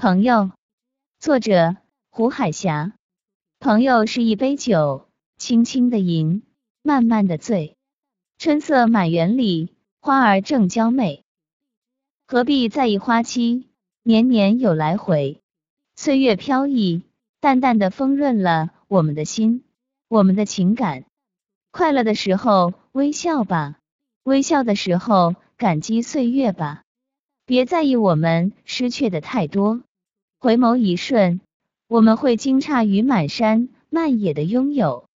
朋友，作者胡海霞。朋友是一杯酒，轻轻的饮，慢慢的醉。春色满园里，花儿正娇媚，何必在意花期？年年有来回，岁月飘逸，淡淡的丰润了我们的心，我们的情感。快乐的时候微笑吧，微笑的时候感激岁月吧，别在意我们失去的太多。回眸一瞬，我们会惊诧于满山漫野的拥有。